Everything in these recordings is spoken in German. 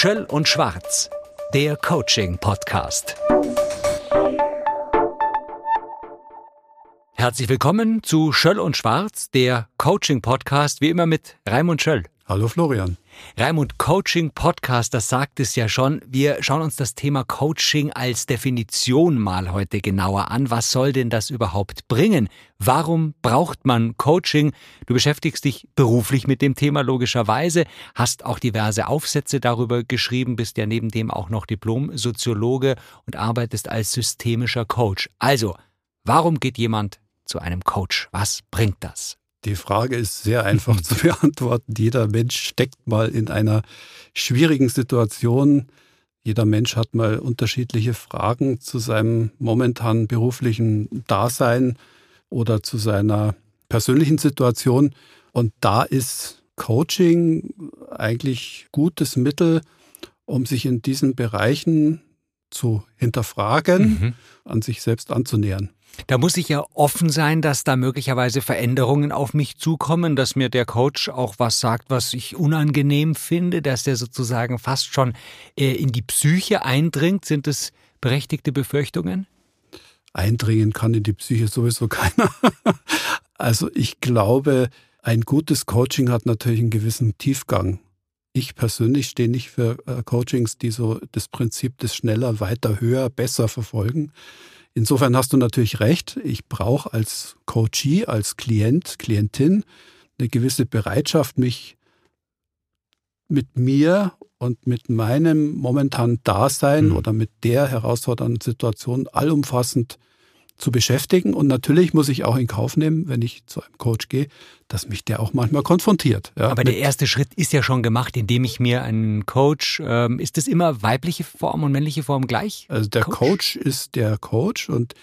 Schöll und Schwarz, der Coaching-Podcast. Herzlich willkommen zu Schöll und Schwarz, der Coaching-Podcast, wie immer mit Raimund Schöll. Hallo Florian. Raimund, Coaching Podcast, das sagt es ja schon. Wir schauen uns das Thema Coaching als Definition mal heute genauer an. Was soll denn das überhaupt bringen? Warum braucht man Coaching? Du beschäftigst dich beruflich mit dem Thema logischerweise, hast auch diverse Aufsätze darüber geschrieben, bist ja neben dem auch noch Diplom-Soziologe und arbeitest als systemischer Coach. Also, warum geht jemand zu einem Coach? Was bringt das? Die Frage ist sehr einfach zu beantworten. Jeder Mensch steckt mal in einer schwierigen Situation. Jeder Mensch hat mal unterschiedliche Fragen zu seinem momentanen beruflichen Dasein oder zu seiner persönlichen Situation. Und da ist Coaching eigentlich gutes Mittel, um sich in diesen Bereichen zu hinterfragen, mhm. an sich selbst anzunähern. Da muss ich ja offen sein, dass da möglicherweise Veränderungen auf mich zukommen, dass mir der Coach auch was sagt, was ich unangenehm finde, dass er sozusagen fast schon äh, in die Psyche eindringt. Sind es berechtigte Befürchtungen? Eindringen kann in die Psyche sowieso keiner. also ich glaube, ein gutes Coaching hat natürlich einen gewissen Tiefgang. Ich persönlich stehe nicht für äh, Coachings, die so das Prinzip des schneller, weiter, höher, besser verfolgen. Insofern hast du natürlich recht. Ich brauche als Coachee, als Klient, Klientin eine gewisse Bereitschaft, mich mit mir und mit meinem momentanen Dasein mhm. oder mit der herausfordernden Situation allumfassend zu beschäftigen. Und natürlich muss ich auch in Kauf nehmen, wenn ich zu einem Coach gehe, dass mich der auch manchmal konfrontiert. Ja, Aber der erste Schritt ist ja schon gemacht, indem ich mir einen Coach, ähm, ist das immer weibliche Form und männliche Form gleich? Also der Coach, Coach ist der Coach und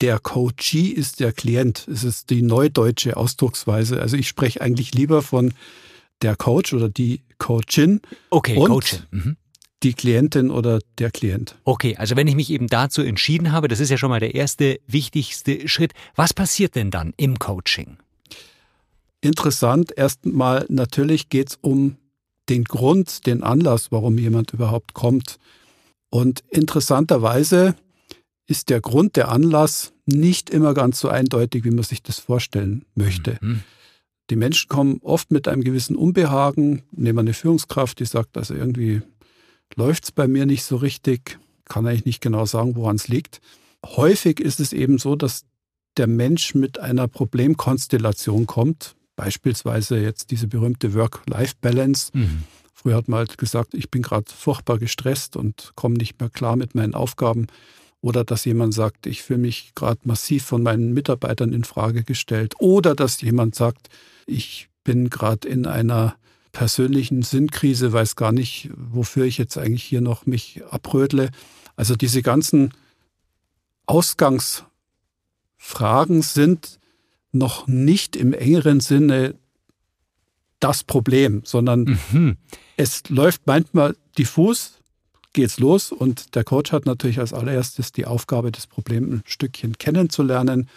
der Coachee ist der Klient. Es ist die neudeutsche Ausdrucksweise. Also ich spreche eigentlich lieber von der Coach oder die Coachin. Okay, und Coachin. Mhm die Klientin oder der Klient. Okay, also wenn ich mich eben dazu entschieden habe, das ist ja schon mal der erste wichtigste Schritt. Was passiert denn dann im Coaching? Interessant, erstmal natürlich geht es um den Grund, den Anlass, warum jemand überhaupt kommt. Und interessanterweise ist der Grund, der Anlass nicht immer ganz so eindeutig, wie man sich das vorstellen möchte. Mhm. Die Menschen kommen oft mit einem gewissen Unbehagen. Nehmen wir eine Führungskraft, die sagt, also irgendwie läuft es bei mir nicht so richtig, kann eigentlich nicht genau sagen, woran es liegt. Häufig ist es eben so, dass der Mensch mit einer Problemkonstellation kommt, beispielsweise jetzt diese berühmte Work-Life-Balance. Mhm. Früher hat man halt gesagt, ich bin gerade furchtbar gestresst und komme nicht mehr klar mit meinen Aufgaben. Oder dass jemand sagt, ich fühle mich gerade massiv von meinen Mitarbeitern in Frage gestellt. Oder dass jemand sagt, ich bin gerade in einer persönlichen Sinnkrise, weiß gar nicht, wofür ich jetzt eigentlich hier noch mich abrödle. Also diese ganzen Ausgangsfragen sind noch nicht im engeren Sinne das Problem, sondern mhm. es läuft manchmal diffus, geht's los und der Coach hat natürlich als allererstes die Aufgabe, das Problem ein Stückchen kennenzulernen,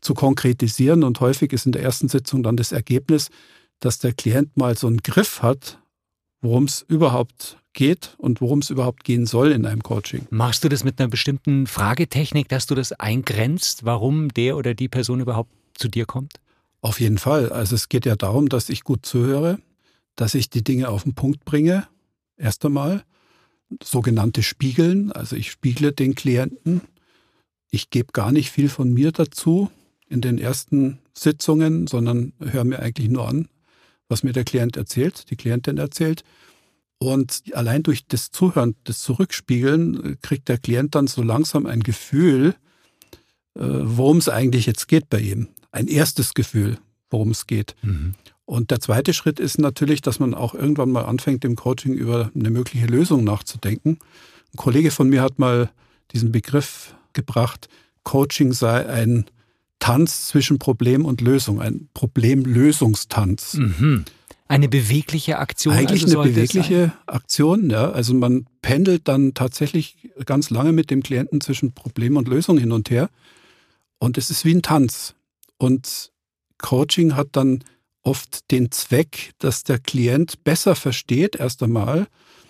zu konkretisieren und häufig ist in der ersten Sitzung dann das Ergebnis, dass der Klient mal so einen Griff hat, worum es überhaupt geht und worum es überhaupt gehen soll in einem Coaching. Machst du das mit einer bestimmten Fragetechnik, dass du das eingrenzt, warum der oder die Person überhaupt zu dir kommt? Auf jeden Fall. Also es geht ja darum, dass ich gut zuhöre, dass ich die Dinge auf den Punkt bringe. Erst einmal sogenannte Spiegeln. Also ich spiegle den Klienten. Ich gebe gar nicht viel von mir dazu in den ersten Sitzungen, sondern höre mir eigentlich nur an, was mir der Klient erzählt, die Klientin erzählt. Und allein durch das Zuhören, das Zurückspiegeln, äh, kriegt der Klient dann so langsam ein Gefühl, äh, worum es eigentlich jetzt geht bei ihm. Ein erstes Gefühl, worum es geht. Mhm. Und der zweite Schritt ist natürlich, dass man auch irgendwann mal anfängt, im Coaching über eine mögliche Lösung nachzudenken. Ein Kollege von mir hat mal diesen Begriff gebracht, Coaching sei ein Tanz zwischen Problem und Lösung, ein Problemlösungstanz. Mhm. Eine bewegliche Aktion. Eigentlich also eine bewegliche Aktion, ja. Also man pendelt dann tatsächlich ganz lange mit dem Klienten zwischen Problem und Lösung hin und her. Und es ist wie ein Tanz. Und Coaching hat dann oft den Zweck, dass der Klient besser versteht, erst einmal,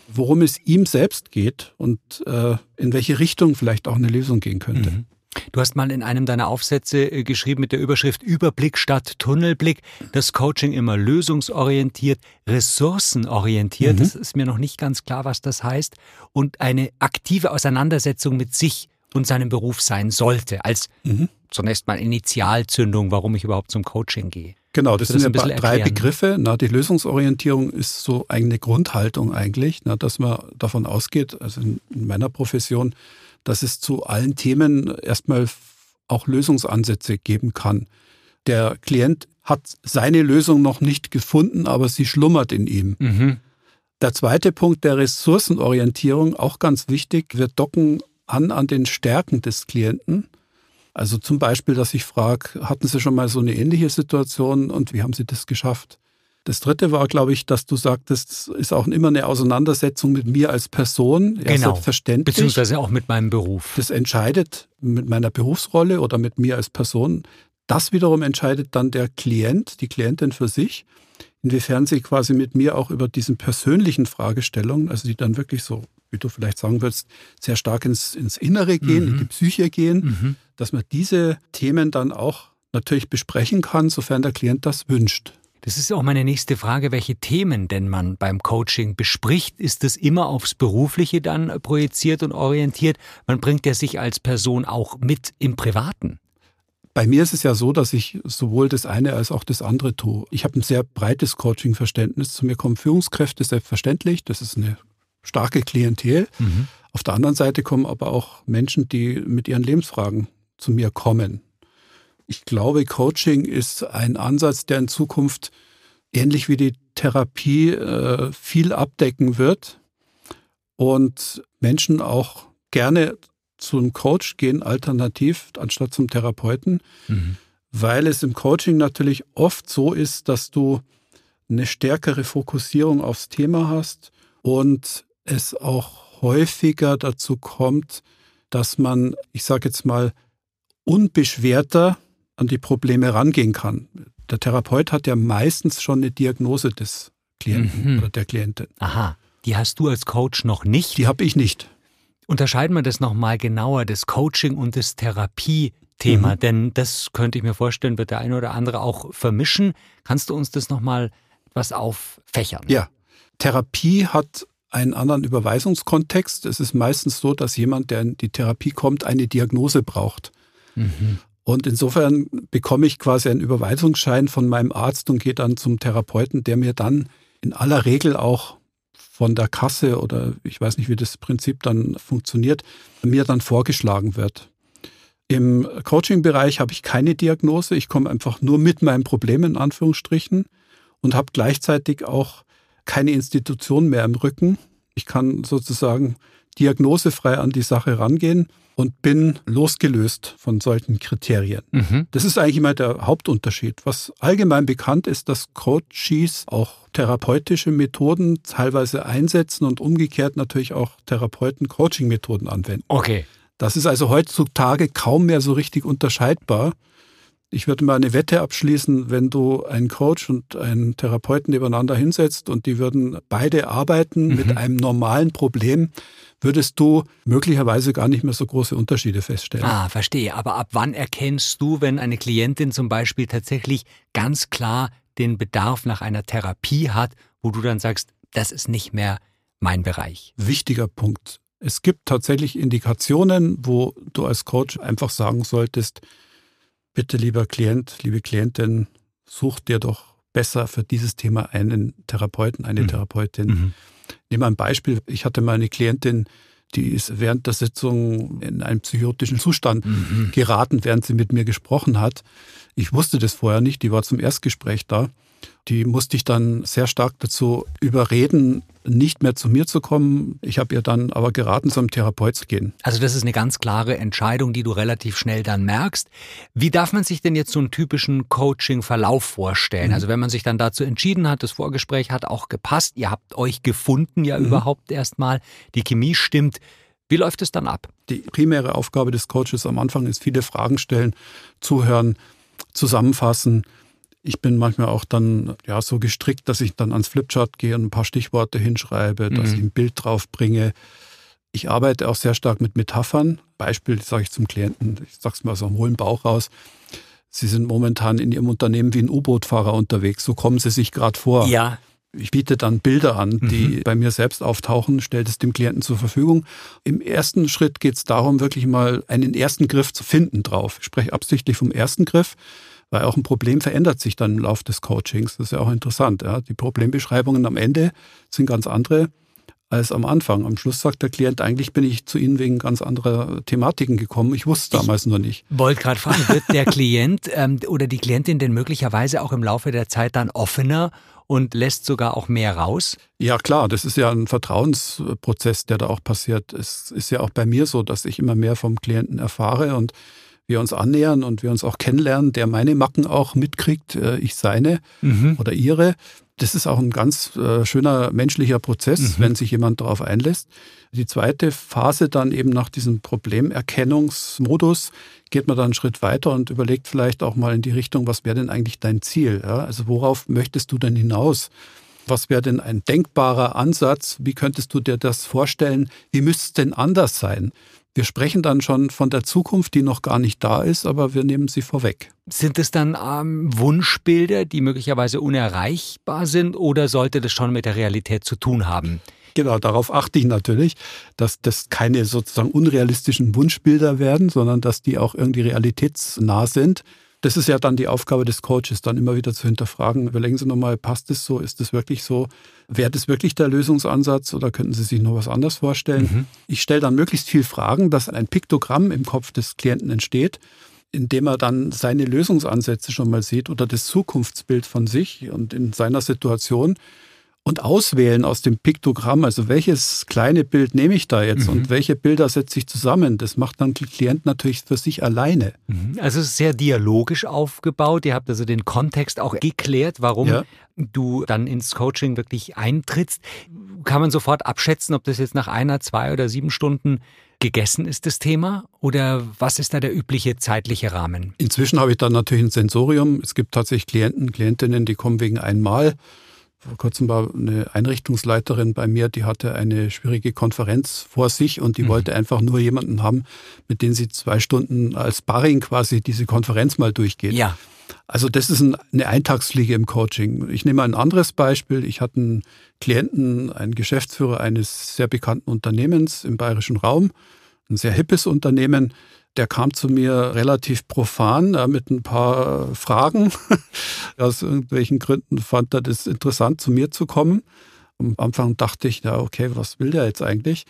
worum es ihm selbst geht und äh, in welche Richtung vielleicht auch eine Lösung gehen könnte. Mhm. Du hast mal in einem deiner Aufsätze äh, geschrieben mit der Überschrift Überblick statt Tunnelblick, das Coaching immer lösungsorientiert, ressourcenorientiert, mhm. das ist mir noch nicht ganz klar, was das heißt, und eine aktive Auseinandersetzung mit sich und seinem Beruf sein sollte, als mhm. zunächst mal Initialzündung, warum ich überhaupt zum Coaching gehe. Genau, das, das sind ja drei Begriffe. Na, die Lösungsorientierung ist so eine Grundhaltung eigentlich, na, dass man davon ausgeht, also in meiner Profession, dass es zu allen Themen erstmal auch Lösungsansätze geben kann. Der Klient hat seine Lösung noch nicht gefunden, aber sie schlummert in ihm. Mhm. Der zweite Punkt der Ressourcenorientierung, auch ganz wichtig, wir docken an an den Stärken des Klienten. Also zum Beispiel, dass ich frage, hatten Sie schon mal so eine ähnliche Situation und wie haben Sie das geschafft? Das dritte war, glaube ich, dass du sagtest, es ist auch immer eine Auseinandersetzung mit mir als Person. Ja, genau. Selbstverständlich. Beziehungsweise auch mit meinem Beruf. Das entscheidet mit meiner Berufsrolle oder mit mir als Person. Das wiederum entscheidet dann der Klient, die Klientin für sich, inwiefern sie quasi mit mir auch über diesen persönlichen Fragestellungen, also die dann wirklich so wie du vielleicht sagen würdest, sehr stark ins, ins Innere gehen, mhm. in die Psyche gehen, mhm. dass man diese Themen dann auch natürlich besprechen kann, sofern der Klient das wünscht. Das ist auch meine nächste Frage, welche Themen denn man beim Coaching bespricht. Ist das immer aufs Berufliche dann projiziert und orientiert? Man bringt ja sich als Person auch mit im Privaten. Bei mir ist es ja so, dass ich sowohl das eine als auch das andere tue. Ich habe ein sehr breites Coaching-Verständnis. Zu mir kommen Führungskräfte selbstverständlich. Das ist eine starke Klientel. Mhm. Auf der anderen Seite kommen aber auch Menschen, die mit ihren Lebensfragen zu mir kommen. Ich glaube, Coaching ist ein Ansatz, der in Zukunft ähnlich wie die Therapie äh, viel abdecken wird und Menschen auch gerne zum Coach gehen, alternativ, anstatt zum Therapeuten, mhm. weil es im Coaching natürlich oft so ist, dass du eine stärkere Fokussierung aufs Thema hast und es auch häufiger dazu kommt, dass man, ich sage jetzt mal, unbeschwerter an die Probleme rangehen kann. Der Therapeut hat ja meistens schon eine Diagnose des Klienten mhm. oder der Klientin. Aha, die hast du als Coach noch nicht? Die habe ich nicht. Unterscheiden wir das nochmal genauer, das Coaching und das Therapiethema, mhm. denn das könnte ich mir vorstellen, wird der eine oder andere auch vermischen. Kannst du uns das nochmal etwas auffächern? Ja, Therapie hat einen anderen Überweisungskontext. Es ist meistens so, dass jemand, der in die Therapie kommt, eine Diagnose braucht. Mhm. Und insofern bekomme ich quasi einen Überweisungsschein von meinem Arzt und gehe dann zum Therapeuten, der mir dann in aller Regel auch von der Kasse oder ich weiß nicht, wie das Prinzip dann funktioniert, mir dann vorgeschlagen wird. Im Coaching-Bereich habe ich keine Diagnose. Ich komme einfach nur mit meinem Problem in Anführungsstrichen und habe gleichzeitig auch keine Institution mehr im Rücken. Ich kann sozusagen diagnosefrei an die Sache rangehen und bin losgelöst von solchen Kriterien. Mhm. Das ist eigentlich immer der Hauptunterschied. Was allgemein bekannt ist, dass Coaches auch therapeutische Methoden teilweise einsetzen und umgekehrt natürlich auch Therapeuten Coaching-Methoden anwenden. Okay. Das ist also heutzutage kaum mehr so richtig unterscheidbar. Ich würde mal eine Wette abschließen, wenn du einen Coach und einen Therapeuten nebeneinander hinsetzt und die würden beide arbeiten mhm. mit einem normalen Problem, würdest du möglicherweise gar nicht mehr so große Unterschiede feststellen. Ah, verstehe. Aber ab wann erkennst du, wenn eine Klientin zum Beispiel tatsächlich ganz klar den Bedarf nach einer Therapie hat, wo du dann sagst, das ist nicht mehr mein Bereich? Wichtiger Punkt. Es gibt tatsächlich Indikationen, wo du als Coach einfach sagen solltest, bitte lieber Klient, liebe Klientin, such dir doch besser für dieses Thema einen Therapeuten, eine mhm. Therapeutin. Mhm. Nehmen wir ein Beispiel. Ich hatte mal eine Klientin, die ist während der Sitzung in einen psychotischen Zustand mhm. geraten, während sie mit mir gesprochen hat. Ich wusste das vorher nicht, die war zum Erstgespräch da. Die musste ich dann sehr stark dazu überreden, nicht mehr zu mir zu kommen. Ich habe ihr dann aber geraten, zum Therapeut zu gehen. Also das ist eine ganz klare Entscheidung, die du relativ schnell dann merkst. Wie darf man sich denn jetzt so einen typischen Coaching-Verlauf vorstellen? Mhm. Also wenn man sich dann dazu entschieden hat, das Vorgespräch hat auch gepasst, ihr habt euch gefunden ja mhm. überhaupt erstmal, die Chemie stimmt. Wie läuft es dann ab? Die primäre Aufgabe des Coaches am Anfang ist viele Fragen stellen, zuhören, zusammenfassen, Ich bin manchmal auch dann ja so gestrickt, dass ich dann ans Flipchart gehe und ein paar Stichworte hinschreibe, dass mhm. ich ein Bild drauf bringe. Ich arbeite auch sehr stark mit Metaphern. Beispiel sage ich zum Klienten, ich sage es mal so am hohlen Bauch raus. Sie sind momentan in Ihrem Unternehmen wie ein U-Boot-Fahrer unterwegs. So kommen Sie sich gerade vor. Ja. Ich biete dann Bilder an, die mhm. bei mir selbst auftauchen, stelle es dem Klienten zur Verfügung. Im ersten Schritt geht es darum, wirklich mal einen ersten Griff zu finden drauf. Ich spreche absichtlich vom ersten Griff, weil auch ein Problem verändert sich dann im Laufe des Coachings. Das ist ja auch interessant. Ja. Die Problembeschreibungen am Ende sind ganz andere als am Anfang. Am Schluss sagt der Klient, eigentlich bin ich zu Ihnen wegen ganz anderer Thematiken gekommen. Ich wusste damals ich nur nicht. Wollte gerade fragen, wird der Klient ähm, oder die Klientin denn möglicherweise auch im Laufe der Zeit dann offener und lässt sogar auch mehr raus? Ja, klar, das ist ja ein Vertrauensprozess, der da auch passiert. Es ist ja auch bei mir so, dass ich immer mehr vom Klienten erfahre und wir uns annähern und wir uns auch kennenlernen, der meine Macken auch mitkriegt, äh, ich seine mhm. oder ihre. Das ist auch ein ganz äh, schöner menschlicher Prozess, mhm. wenn sich jemand darauf einlässt. Die zweite Phase dann eben nach diesem Problemerkennungsmodus geht man dann einen Schritt weiter und überlegt vielleicht auch mal in die Richtung, was wäre denn eigentlich dein Ziel? Ja? Also worauf möchtest du denn hinaus? Was wäre denn ein denkbarer Ansatz? Wie könntest du dir das vorstellen? Wie müsste es denn anders sein? Wir sprechen dann schon von der Zukunft, die noch gar nicht da ist, aber wir nehmen sie vorweg. Sind es dann ähm, Wunschbilder, die möglicherweise unerreichbar sind oder sollte das schon mit der Realität zu tun haben? Genau, darauf achte ich natürlich, dass das keine sozusagen unrealistischen Wunschbilder werden, sondern dass die auch irgendwie realitätsnah sind. Das ist ja dann die Aufgabe des Coaches, dann immer wieder zu hinterfragen, überlegen Sie nochmal, passt es so, ist es wirklich so, wäre das wirklich der Lösungsansatz oder könnten Sie sich noch was anderes vorstellen? Mhm. Ich stelle dann möglichst viel Fragen, dass ein Piktogramm im Kopf des Klienten entsteht, indem er dann seine Lösungsansätze schon mal sieht oder das Zukunftsbild von sich und in seiner Situation und auswählen aus dem Piktogramm, also welches kleine Bild nehme ich da jetzt mhm. und welche Bilder setze ich zusammen. Das macht dann der Klient natürlich für sich alleine. Mhm. Also es ist sehr dialogisch aufgebaut. Ihr habt also den Kontext auch geklärt, warum ja. du dann ins Coaching wirklich eintrittst. Kann man sofort abschätzen, ob das jetzt nach einer, zwei oder sieben Stunden gegessen ist, das Thema? Oder was ist da der übliche zeitliche Rahmen? Inzwischen habe ich dann natürlich ein Sensorium. Es gibt tatsächlich Klienten, Klientinnen, die kommen wegen einmal vor kurzem war eine Einrichtungsleiterin bei mir, die hatte eine schwierige Konferenz vor sich und die mhm. wollte einfach nur jemanden haben, mit dem sie zwei Stunden als Barring quasi diese Konferenz mal durchgeht. Ja. Also das ist eine Eintagsfliege im Coaching. Ich nehme ein anderes Beispiel. Ich hatte einen Klienten, einen Geschäftsführer eines sehr bekannten Unternehmens im bayerischen Raum, ein sehr hippes Unternehmen der kam zu mir relativ profan äh, mit ein paar Fragen. Aus irgendwelchen Gründen fand er das interessant, zu mir zu kommen. Am Anfang dachte ich, ja, okay, was will der jetzt eigentlich?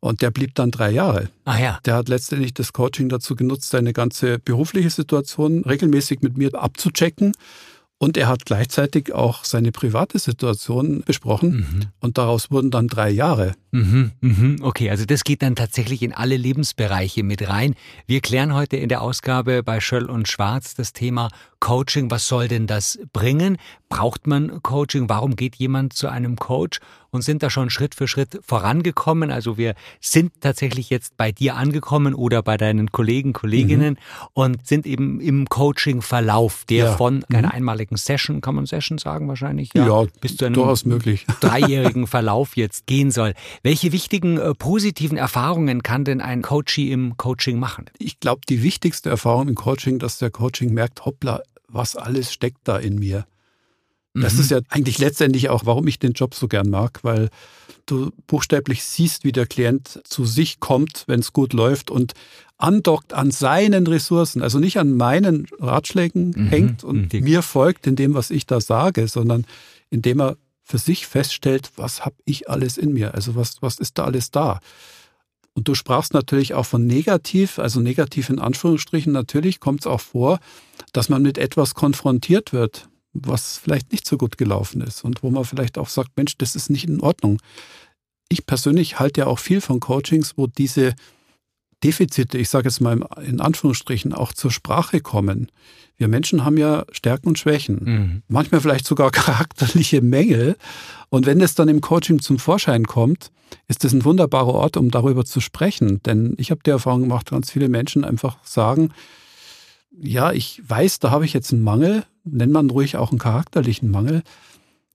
Und der blieb dann drei Jahre. Ah ja. Der hat letztendlich das Coaching dazu genutzt, seine ganze berufliche Situation regelmäßig mit mir abzuchecken und er hat gleichzeitig auch seine private Situation besprochen mhm. und daraus wurden dann drei Jahre. Mhm, mhm. Okay, also das geht dann tatsächlich in alle Lebensbereiche mit rein. Wir klären heute in der Ausgabe bei Schöll und Schwarz das Thema Coaching. Was soll denn das bringen? Braucht man Coaching? Warum geht jemand zu einem Coach? Und sind da schon Schritt für Schritt vorangekommen? Also wir sind tatsächlich jetzt bei dir angekommen oder bei deinen Kollegen, Kolleginnen mhm. und sind eben im Coaching-Verlauf, der ja. von einer mhm. einmaligen Session, kann man Session sagen wahrscheinlich, ja, ja bis zu einem möglich. dreijährigen Verlauf jetzt gehen soll. Welche wichtigen äh, positiven Erfahrungen kann denn ein Coachie im Coaching machen? Ich glaube, die wichtigste Erfahrung im Coaching, dass der Coaching merkt, hoppla, was alles steckt da in mir. Das mhm. ist ja eigentlich letztendlich auch, warum ich den Job so gern mag, weil du buchstäblich siehst, wie der Klient zu sich kommt, wenn es gut läuft und andockt an seinen Ressourcen, also nicht an meinen Ratschlägen mhm. hängt und mhm. mir folgt in dem, was ich da sage, sondern indem er für sich feststellt, was habe ich alles in mir, also was, was ist da alles da. Und du sprachst natürlich auch von negativ, also negativ in Anführungsstrichen. Natürlich kommt es auch vor, dass man mit etwas konfrontiert wird, was vielleicht nicht so gut gelaufen ist und wo man vielleicht auch sagt, Mensch, das ist nicht in Ordnung. Ich persönlich halte ja auch viel von Coachings, wo diese Defizite, ich sage jetzt mal in Anführungsstrichen, auch zur Sprache kommen. Wir Menschen haben ja Stärken und Schwächen, mhm. manchmal vielleicht sogar charakterliche Mängel. Und wenn es dann im Coaching zum Vorschein kommt, ist das ein wunderbarer Ort, um darüber zu sprechen. Denn ich habe die Erfahrung gemacht, ganz viele Menschen einfach sagen, ja, ich weiß, da habe ich jetzt einen Mangel, nennt man ruhig auch einen charakterlichen Mangel,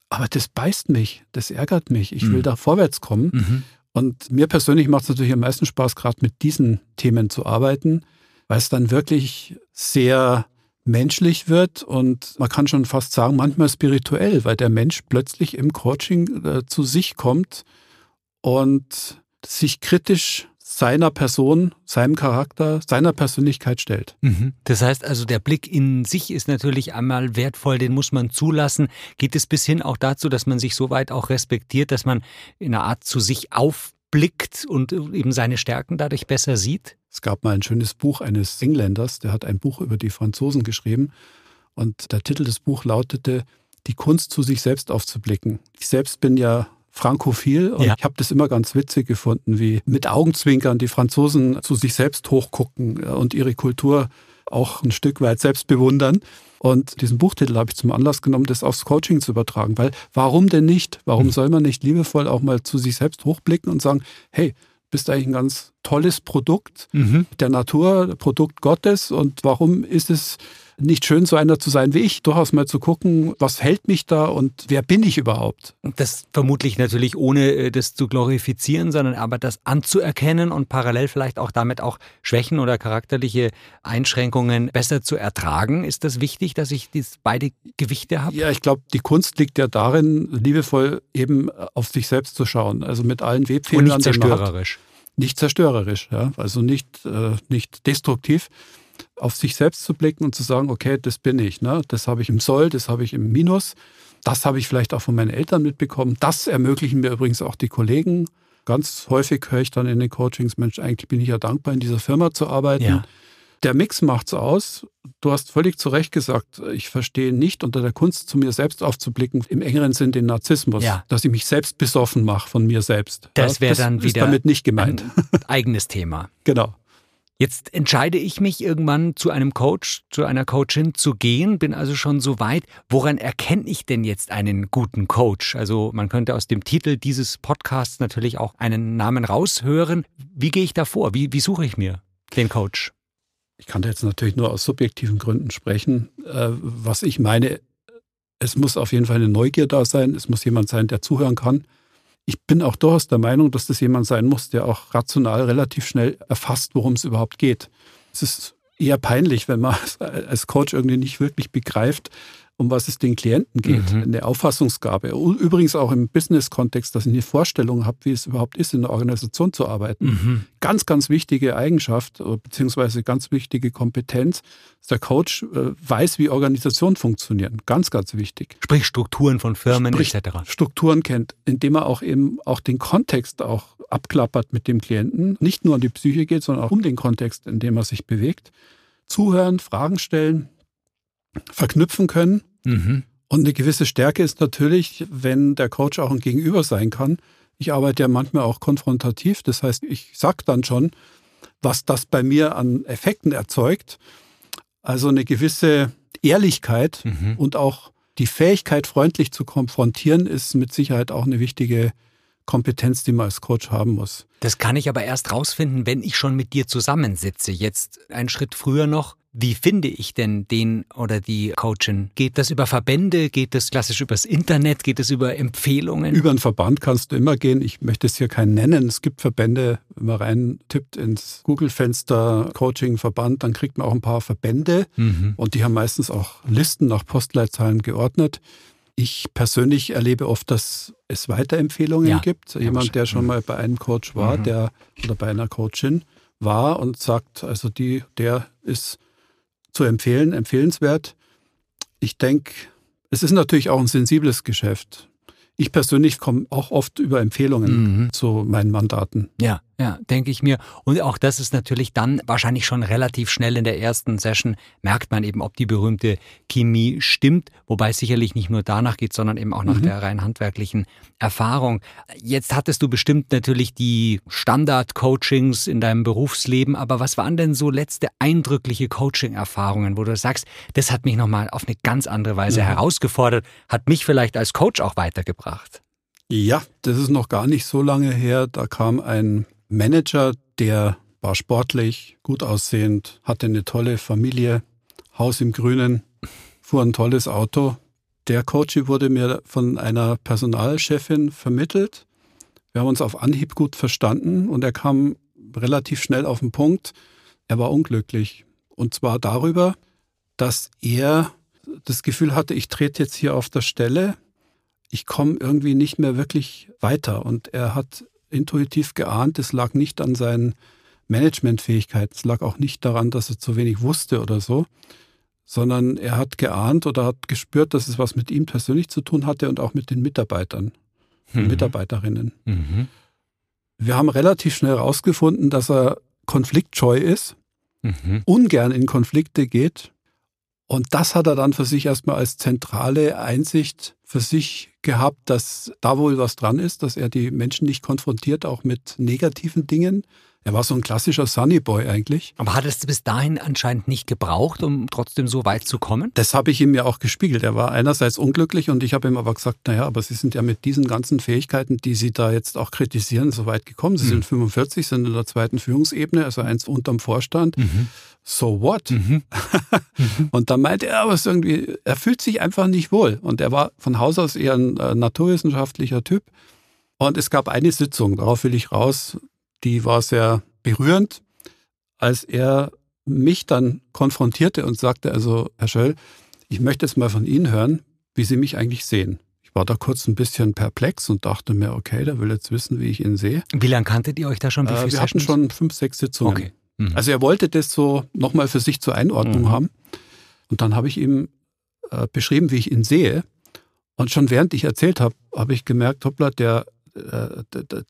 aber das beißt mich, das ärgert mich. Ich mhm. will da vorwärts kommen. Mhm. Und mir persönlich macht es natürlich am meisten Spaß, gerade mit diesen Themen zu arbeiten, weil es dann wirklich sehr menschlich wird. Und man kann schon fast sagen, manchmal spirituell, weil der Mensch plötzlich im Coaching äh, zu sich kommt und sich kritisch seiner Person, seinem Charakter, seiner Persönlichkeit stellt. Mhm. Das heißt also, der Blick in sich ist natürlich einmal wertvoll, den muss man zulassen. Geht es bis hin auch dazu, dass man sich so weit auch respektiert, dass man in einer Art zu sich aufblickt und eben seine Stärken dadurch besser sieht? Es gab mal ein schönes Buch eines Engländers, der hat ein Buch über die Franzosen geschrieben und der Titel des Buches lautete Die Kunst zu sich selbst aufzublicken. Ich selbst bin ja frankophil und ja. ich habe das immer ganz witzig gefunden, wie mit Augenzwinkern die Franzosen zu sich selbst hochgucken und ihre Kultur auch ein Stück weit selbst bewundern. Und diesen Buchtitel habe ich zum Anlass genommen, das aufs Coaching zu übertragen. Weil warum denn nicht? Warum mhm. soll man nicht liebevoll auch mal zu sich selbst hochblicken und sagen, hey, bist eigentlich ein ganz tolles Produkt mhm. der Natur, Produkt Gottes. Und warum ist es nicht schön, so einer zu sein wie ich, durchaus mal zu gucken, was hält mich da und wer bin ich überhaupt? Das vermutlich natürlich ohne äh, das zu glorifizieren, sondern aber das anzuerkennen und parallel vielleicht auch damit auch Schwächen oder charakterliche Einschränkungen besser zu ertragen. Ist das wichtig, dass ich dies beide Gewichte habe? Ja, ich glaube, die Kunst liegt ja darin, liebevoll eben auf sich selbst zu schauen. Also mit allen Webfehlern. Und nicht zerstörerisch. Nicht zerstörerisch, ja. Also nicht, äh, nicht destruktiv auf sich selbst zu blicken und zu sagen, okay, das bin ich, ne? das habe ich im Soll, das habe ich im Minus, das habe ich vielleicht auch von meinen Eltern mitbekommen. Das ermöglichen mir übrigens auch die Kollegen. Ganz häufig höre ich dann in den Coachings, Mensch, eigentlich bin ich ja dankbar, in dieser Firma zu arbeiten. Ja. Der Mix macht's aus. Du hast völlig zu Recht gesagt, ich verstehe nicht unter der Kunst zu mir selbst aufzublicken, im engeren Sinn den Narzissmus, ja. dass ich mich selbst besoffen mache von mir selbst. Das wäre dann wieder damit nicht gemeint. ein eigenes Thema. genau. Jetzt entscheide ich mich irgendwann zu einem Coach, zu einer Coachin zu gehen, bin also schon so weit. Woran erkenne ich denn jetzt einen guten Coach? Also man könnte aus dem Titel dieses Podcasts natürlich auch einen Namen raushören. Wie gehe ich da vor? Wie, wie suche ich mir den Coach? Ich kann da jetzt natürlich nur aus subjektiven Gründen sprechen. Äh, was ich meine, es muss auf jeden Fall eine Neugier da sein. Es muss jemand sein, der zuhören kann ich bin auch durchaus der Meinung, dass das jemand sein muss, der auch rational relativ schnell erfasst, worum es überhaupt geht. Es ist eher peinlich, wenn man als Coach irgendwie nicht wirklich begreift, um was es den Klienten geht. Mhm. Eine Auffassungsgabe. Übrigens auch im Business-Kontext, dass ich eine Vorstellung habe, wie es überhaupt ist, in der Organisation zu arbeiten. Mhm. Ganz, ganz wichtige Eigenschaft, äh, beziehungsweise ganz wichtige Kompetenz, dass der Coach äh, weiß, wie Organisationen funktionieren. Ganz, ganz wichtig. Sprich Strukturen von Firmen Sprich etc. Strukturen kennt, indem er auch eben auch den Kontext auch abklappert mit dem Klienten. Nicht nur an die Psyche geht, sondern auch um den Kontext, in dem er sich bewegt. Zuhören, Fragen stellen, verknüpfen können. Mhm. Und eine gewisse Stärke ist natürlich, wenn der Coach auch ein Gegenüber sein kann. Ich arbeite ja manchmal auch konfrontativ. Das heißt, ich sage dann schon, was das bei mir an Effekten erzeugt. Also eine gewisse Ehrlichkeit mhm. und auch die Fähigkeit, freundlich zu konfrontieren, ist mit Sicherheit auch eine wichtige Kompetenz, die man als Coach haben muss. Das kann ich aber erst rausfinden, wenn ich schon mit dir zusammensitze. Jetzt einen Schritt früher noch. Wie finde ich denn den oder die Coachin? Geht das über Verbände? Geht das klassisch übers Internet? Geht das über Empfehlungen? Über einen Verband kannst du immer gehen. Ich möchte es hier keinen nennen. Es gibt Verbände, wenn man rein tippt ins Google-Fenster Coaching-Verband, dann kriegt man auch ein paar Verbände mhm. und die haben meistens auch Listen nach Postleitzahlen geordnet. Ich persönlich erlebe oft, dass es Weiterempfehlungen ja. gibt. Jemand, der schon mhm. mal bei einem Coach war, mhm. der oder bei einer Coachin war und sagt, also die, der ist zu empfehlen, empfehlenswert. Ich denke, es ist natürlich auch ein sensibles Geschäft. Ich persönlich komme auch oft über Empfehlungen mhm. zu meinen Mandaten. Ja, ja, denke ich mir. Und auch das ist natürlich dann wahrscheinlich schon relativ schnell in der ersten Session merkt man eben, ob die berühmte Chemie stimmt, wobei es sicherlich nicht nur danach geht, sondern eben auch nach mhm. der rein handwerklichen Erfahrung. Jetzt hattest du bestimmt natürlich die Standard-Coachings in deinem Berufsleben, aber was waren denn so letzte eindrückliche Coaching-Erfahrungen, wo du sagst, das hat mich nochmal auf eine ganz andere Weise mhm. herausgefordert, hat mich vielleicht als Coach auch weitergebracht? Ja, das ist noch gar nicht so lange her. Da kam ein Manager, der war sportlich, gut aussehend, hatte eine tolle Familie Haus im Grünen, fuhr ein tolles Auto. Der Coach wurde mir von einer Personalchefin vermittelt. Wir haben uns auf Anhieb gut verstanden und er kam relativ schnell auf den Punkt. Er war unglücklich. Und zwar darüber, dass er das Gefühl hatte, ich trete jetzt hier auf der Stelle, ich komme irgendwie nicht mehr wirklich weiter. Und er hat intuitiv geahnt, es lag nicht an seinen Managementfähigkeiten, es lag auch nicht daran, dass er zu wenig wusste oder so, sondern er hat geahnt oder hat gespürt, dass es was mit ihm persönlich zu tun hatte und auch mit den Mitarbeitern und mhm. Mitarbeiterinnen. Mhm. Wir haben relativ schnell herausgefunden, dass er konfliktscheu ist, mhm. ungern in Konflikte geht und das hat er dann für sich erstmal als zentrale Einsicht für sich gehabt, dass da wohl was dran ist, dass er die Menschen nicht konfrontiert, auch mit negativen Dingen, er war so ein klassischer Sunnyboy eigentlich. Aber hat es bis dahin anscheinend nicht gebraucht, um trotzdem so weit zu kommen? Das habe ich ihm ja auch gespiegelt. Er war einerseits unglücklich und ich habe ihm aber gesagt, naja, aber Sie sind ja mit diesen ganzen Fähigkeiten, die Sie da jetzt auch kritisieren, so weit gekommen. Sie mhm. sind 45, sind in der zweiten Führungsebene, also eins unterm Vorstand. Mhm. So what? Mhm. und dann meinte er, aber es irgendwie, er fühlt sich einfach nicht wohl. Und er war von Haus aus eher ein äh, naturwissenschaftlicher Typ. Und es gab eine Sitzung, darauf will ich raus, die war sehr berührend, als er mich dann konfrontierte und sagte, also Herr Schöll, ich möchte jetzt mal von Ihnen hören, wie Sie mich eigentlich sehen. Ich war da kurz ein bisschen perplex und dachte mir, okay, der will jetzt wissen, wie ich ihn sehe. Wie lange kanntet ihr euch da schon? Wie äh, wir Sessions? hatten schon fünf, sechs Sitzungen. Okay. Mhm. Also er wollte das so nochmal für sich zur Einordnung mhm. haben. Und dann habe ich ihm äh, beschrieben, wie ich ihn sehe. Und schon während ich erzählt habe, habe ich gemerkt, hoppla, der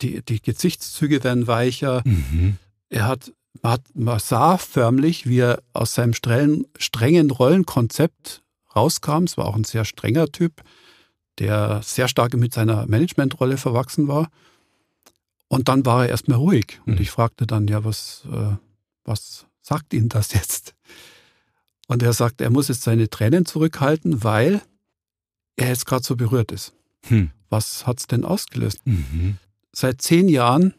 die, die Gesichtszüge werden weicher. Mhm. Er hat, hat, man sah förmlich, wie er aus seinem strengen, strengen Rollenkonzept rauskam. Es war auch ein sehr strenger Typ, der sehr stark mit seiner Managementrolle verwachsen war. Und dann war er erstmal ruhig. Und mhm. ich fragte dann, ja, was, äh, was sagt Ihnen das jetzt? Und er sagt, er muss jetzt seine Tränen zurückhalten, weil er jetzt gerade so berührt ist. Hm. Was hat es denn ausgelöst? Mhm. Seit zehn Jahren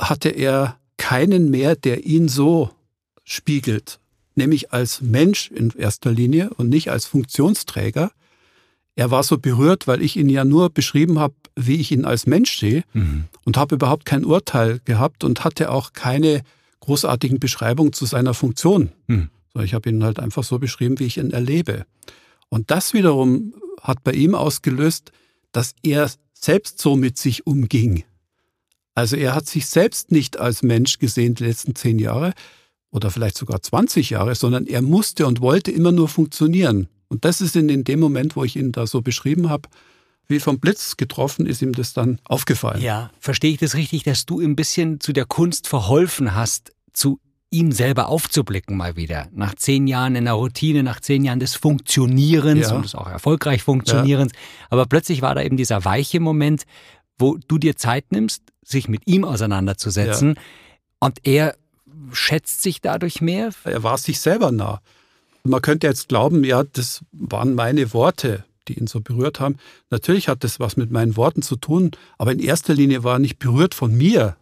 hatte er keinen mehr, der ihn so spiegelt, nämlich als Mensch in erster Linie und nicht als Funktionsträger. Er war so berührt, weil ich ihn ja nur beschrieben habe, wie ich ihn als Mensch sehe mhm. und habe überhaupt kein Urteil gehabt und hatte auch keine großartigen Beschreibungen zu seiner Funktion. Mhm. Ich habe ihn halt einfach so beschrieben, wie ich ihn erlebe. Und das wiederum hat bei ihm ausgelöst, dass er selbst so mit sich umging. Also er hat sich selbst nicht als Mensch gesehen die letzten zehn Jahre oder vielleicht sogar 20 Jahre, sondern er musste und wollte immer nur funktionieren. Und das ist in dem Moment, wo ich ihn da so beschrieben habe, wie vom Blitz getroffen, ist ihm das dann aufgefallen. Ja, verstehe ich das richtig, dass du ein bisschen zu der Kunst verholfen hast, zu ihm selber aufzublicken mal wieder. Nach zehn Jahren in der Routine, nach zehn Jahren des Funktionierens ja. und des auch erfolgreich Funktionierens. Ja. Aber plötzlich war da eben dieser weiche Moment, wo du dir Zeit nimmst, sich mit ihm auseinanderzusetzen. Ja. Und er schätzt sich dadurch mehr. Er war sich selber nah. Man könnte jetzt glauben, ja, das waren meine Worte, die ihn so berührt haben. Natürlich hat das was mit meinen Worten zu tun, aber in erster Linie war er nicht berührt von mir,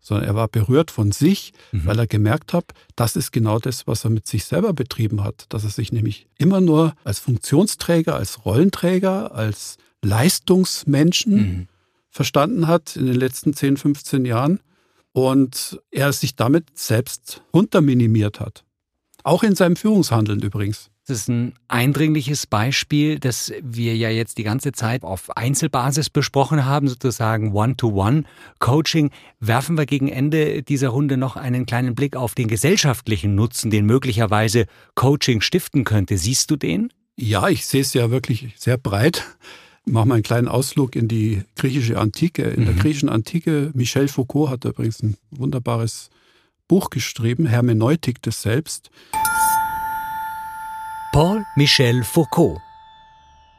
sondern er war berührt von sich, mhm. weil er gemerkt hat, das ist genau das, was er mit sich selber betrieben hat, dass er sich nämlich immer nur als Funktionsträger, als Rollenträger, als Leistungsmenschen mhm. verstanden hat in den letzten 10, 15 Jahren und er sich damit selbst unterminimiert hat. Auch in seinem Führungshandeln übrigens. Das ist ein eindringliches Beispiel, das wir ja jetzt die ganze Zeit auf Einzelbasis besprochen haben, sozusagen One-to-One-Coaching. Werfen wir gegen Ende dieser Runde noch einen kleinen Blick auf den gesellschaftlichen Nutzen, den möglicherweise Coaching stiften könnte. Siehst du den? Ja, ich sehe es ja wirklich sehr breit. Ich mache mal einen kleinen Ausflug in die griechische Antike. In mhm. der griechischen Antike, Michel Foucault hat übrigens ein wunderbares Buch geschrieben, Hermeneutik des Selbst. Paul Michel Foucault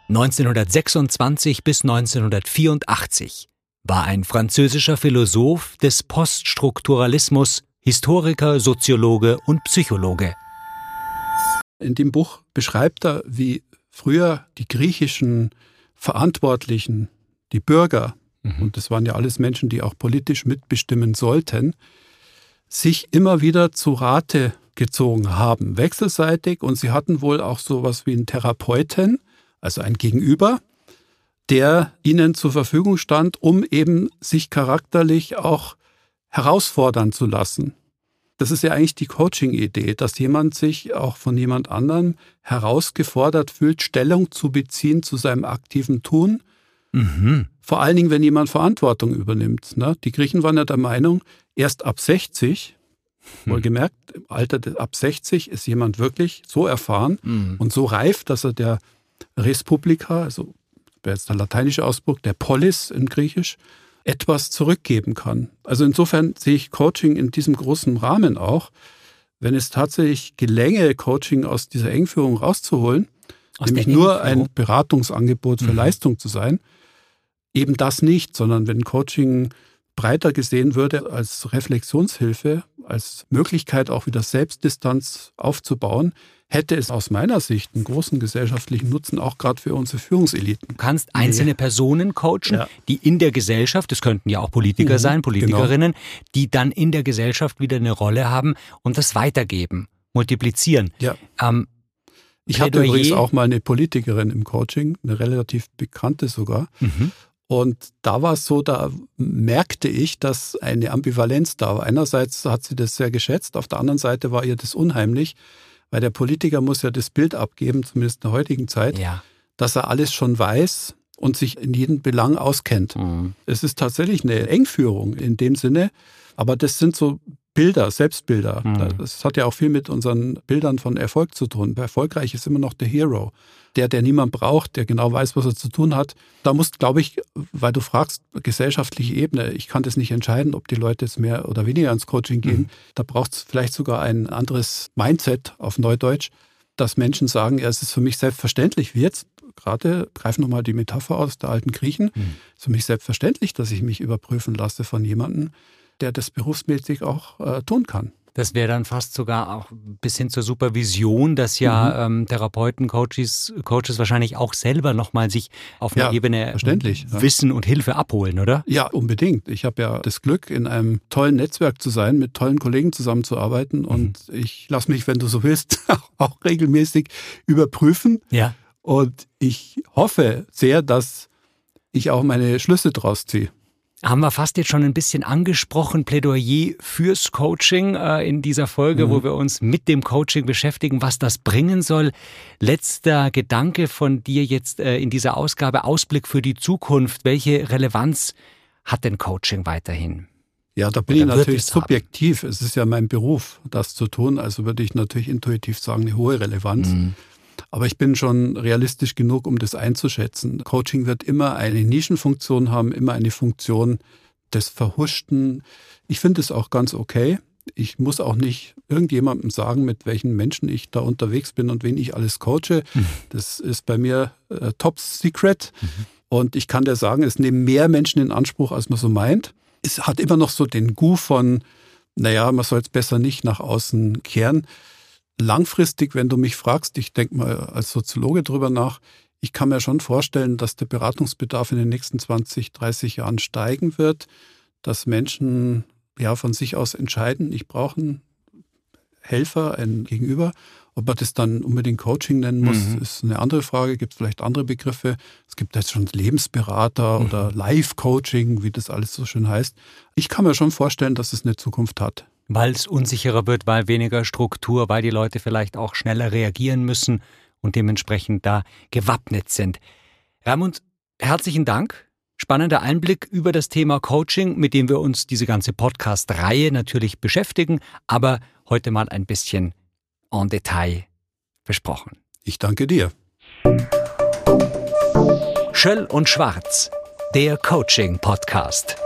1926 bis 1984 war ein französischer Philosoph des Poststrukturalismus, Historiker, Soziologe und Psychologe. In dem Buch beschreibt er, wie früher die griechischen Verantwortlichen, die Bürger, mhm. und das waren ja alles Menschen, die auch politisch mitbestimmen sollten, sich immer wieder zu Rate gezogen haben, wechselseitig. Und sie hatten wohl auch sowas wie einen Therapeuten, also ein Gegenüber, der ihnen zur Verfügung stand, um eben sich charakterlich auch herausfordern zu lassen. Das ist ja eigentlich die Coaching-Idee, dass jemand sich auch von jemand anderem herausgefordert fühlt, Stellung zu beziehen zu seinem aktiven Tun. Mhm. Vor allen Dingen, wenn jemand Verantwortung übernimmt. Ne? Die Griechen waren ja der Meinung, erst ab 60, hm. wohlgemerkt, im Alter ab 60 ist jemand wirklich so erfahren mhm. und so reif, dass er der Respublika, also wäre jetzt der lateinische Ausdruck, der Polis in Griechisch, etwas zurückgeben kann. Also insofern sehe ich Coaching in diesem großen Rahmen auch. Wenn es tatsächlich gelänge, Coaching aus dieser Engführung rauszuholen, aus nämlich nur ein Beratungsangebot für mhm. Leistung zu sein, eben das nicht, sondern wenn Coaching breiter gesehen würde als Reflexionshilfe, als Möglichkeit auch wieder Selbstdistanz aufzubauen, hätte es aus meiner Sicht einen großen gesellschaftlichen Nutzen, auch gerade für unsere Führungseliten. Du kannst einzelne nee. Personen coachen, ja. die in der Gesellschaft, das könnten ja auch Politiker mhm, sein, Politikerinnen, genau. die dann in der Gesellschaft wieder eine Rolle haben und das weitergeben, multiplizieren. Ja. Ähm, ich hatte übrigens auch mal eine Politikerin im Coaching, eine relativ bekannte sogar. Mhm. Und da war es so, da merkte ich, dass eine Ambivalenz da war. Einerseits hat sie das sehr geschätzt, auf der anderen Seite war ihr das unheimlich, weil der Politiker muss ja das Bild abgeben, zumindest in der heutigen Zeit, ja. dass er alles schon weiß und sich in jedem Belang auskennt. Mhm. Es ist tatsächlich eine Engführung in dem Sinne, aber das sind so Bilder, Selbstbilder. Mhm. Das hat ja auch viel mit unseren Bildern von Erfolg zu tun. Erfolgreich ist immer noch der Hero. Der, der niemand braucht, der genau weiß, was er zu tun hat. Da muss, glaube ich, weil du fragst, gesellschaftliche Ebene, ich kann das nicht entscheiden, ob die Leute jetzt mehr oder weniger ins Coaching gehen. Mhm. Da braucht es vielleicht sogar ein anderes Mindset auf Neudeutsch, dass Menschen sagen, ja, es ist für mich selbstverständlich, wie jetzt gerade, greifen nochmal die Metapher aus der alten Griechen, mhm. es ist für mich selbstverständlich, dass ich mich überprüfen lasse von jemandem, der das berufsmäßig auch äh, tun kann. Das wäre dann fast sogar auch bis hin zur Supervision, dass ja mhm. ähm, Therapeuten, Coaches, Coaches wahrscheinlich auch selber nochmal sich auf einer ja, Ebene Wissen ja. und Hilfe abholen, oder? Ja, unbedingt. Ich habe ja das Glück, in einem tollen Netzwerk zu sein, mit tollen Kollegen zusammenzuarbeiten mhm. und ich lasse mich, wenn du so willst, auch regelmäßig überprüfen. Ja. Und ich hoffe sehr, dass ich auch meine Schlüsse draus ziehe haben wir fast jetzt schon ein bisschen angesprochen, Plädoyer fürs Coaching äh, in dieser Folge, mhm. wo wir uns mit dem Coaching beschäftigen, was das bringen soll. Letzter Gedanke von dir jetzt äh, in dieser Ausgabe, Ausblick für die Zukunft. Welche Relevanz hat denn Coaching weiterhin? Ja, da bin ich natürlich subjektiv. Haben? Es ist ja mein Beruf, das zu tun. Also würde ich natürlich intuitiv sagen, eine hohe Relevanz. Mhm. Aber ich bin schon realistisch genug, um das einzuschätzen. Coaching wird immer eine Nischenfunktion haben, immer eine Funktion des Verhuschten. Ich finde es auch ganz okay. Ich muss auch nicht irgendjemandem sagen, mit welchen Menschen ich da unterwegs bin und wen ich alles coache. Mhm. Das ist bei mir äh, top secret. Mhm. Und ich kann dir sagen, es nehmen mehr Menschen in Anspruch, als man so meint. Es hat immer noch so den Gu von, naja, man soll es besser nicht nach außen kehren langfristig, wenn du mich fragst, ich denke mal als Soziologe drüber nach, ich kann mir schon vorstellen, dass der Beratungsbedarf in den nächsten 20, 30 Jahren steigen wird, dass Menschen ja von sich aus entscheiden, ich brauche einen Helfer, einen Gegenüber. Ob man das dann unbedingt Coaching nennen muss, mhm. ist eine andere Frage. Gibt es vielleicht andere Begriffe? Es gibt jetzt schon Lebensberater mhm. oder Life-Coaching, wie das alles so schön heißt. Ich kann mir schon vorstellen, dass es eine Zukunft hat weil es unsicherer wird, weil weniger Struktur, weil die Leute vielleicht auch schneller reagieren müssen und dementsprechend da gewappnet sind. Raimund, herzlichen Dank. Spannender Einblick über das Thema Coaching, mit dem wir uns diese ganze Podcast-Reihe natürlich beschäftigen, aber heute mal ein bisschen en Detail besprochen. Ich danke dir. Schöll und Schwarz, der Coaching-Podcast.